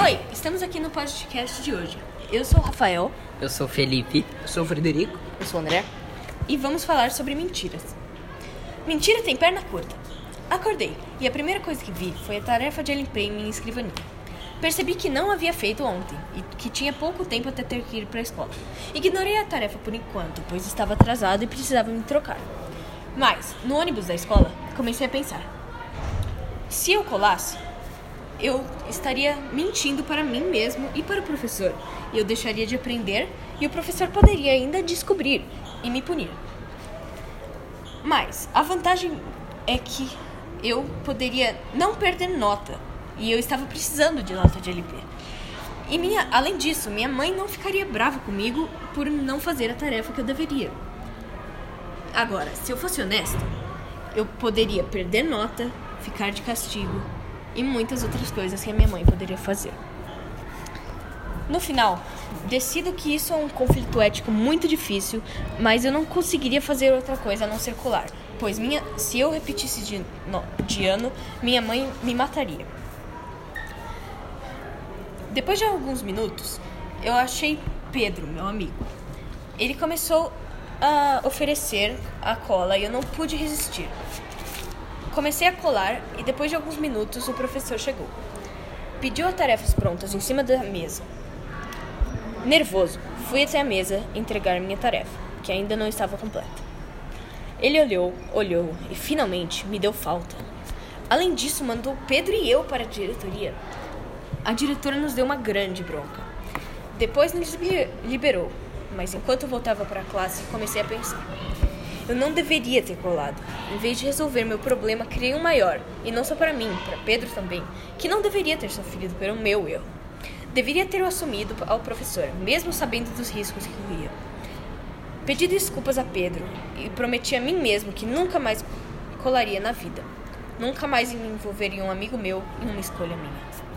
Oi, estamos aqui no podcast de hoje. Eu sou o Rafael Eu sou o Felipe. Eu sou o Frederico. Eu sou o André. e vamos falar sobre mentiras. Mentira tem perna curta. Acordei e a primeira coisa que vi foi a tarefa de limpar em minha escrivaninha. Percebi que não havia feito ontem e que tinha pouco tempo até ter que ir para a escola. Ignorei a tarefa por enquanto, pois estava atrasado e precisava me trocar. Mas, no ônibus da escola, comecei a pensar: se eu colasse, eu estaria mentindo para mim mesmo e para o professor. Eu deixaria de aprender e o professor poderia ainda descobrir e me punir. Mas a vantagem é que eu poderia não perder nota e eu estava precisando de nota de LP. E minha, além disso, minha mãe não ficaria brava comigo por não fazer a tarefa que eu deveria. Agora, se eu fosse honesta, eu poderia perder nota, ficar de castigo e muitas outras coisas que a minha mãe poderia fazer. No final, decido que isso é um conflito ético muito difícil, mas eu não conseguiria fazer outra coisa a não ser colar, pois minha, se eu repetisse de, no- de ano, minha mãe me mataria. Depois de alguns minutos, eu achei Pedro, meu amigo. Ele começou a oferecer a cola e eu não pude resistir. Comecei a colar e depois de alguns minutos o professor chegou. Pediu as tarefas prontas em cima da mesa. Nervoso, fui até a mesa entregar minha tarefa, que ainda não estava completa. Ele olhou, olhou e finalmente me deu falta. Além disso, mandou Pedro e eu para a diretoria. A diretora nos deu uma grande bronca. Depois nos liber- liberou, mas enquanto voltava para a classe, comecei a pensar. Eu não deveria ter colado. Em vez de resolver meu problema, criei um maior, e não só para mim, para Pedro também, que não deveria ter sofrido pelo meu erro. Deveria ter o assumido ao professor, mesmo sabendo dos riscos que corria. Pedi desculpas a Pedro e prometi a mim mesmo que nunca mais colaria na vida. Nunca mais me envolveria um amigo meu em uma escolha minha.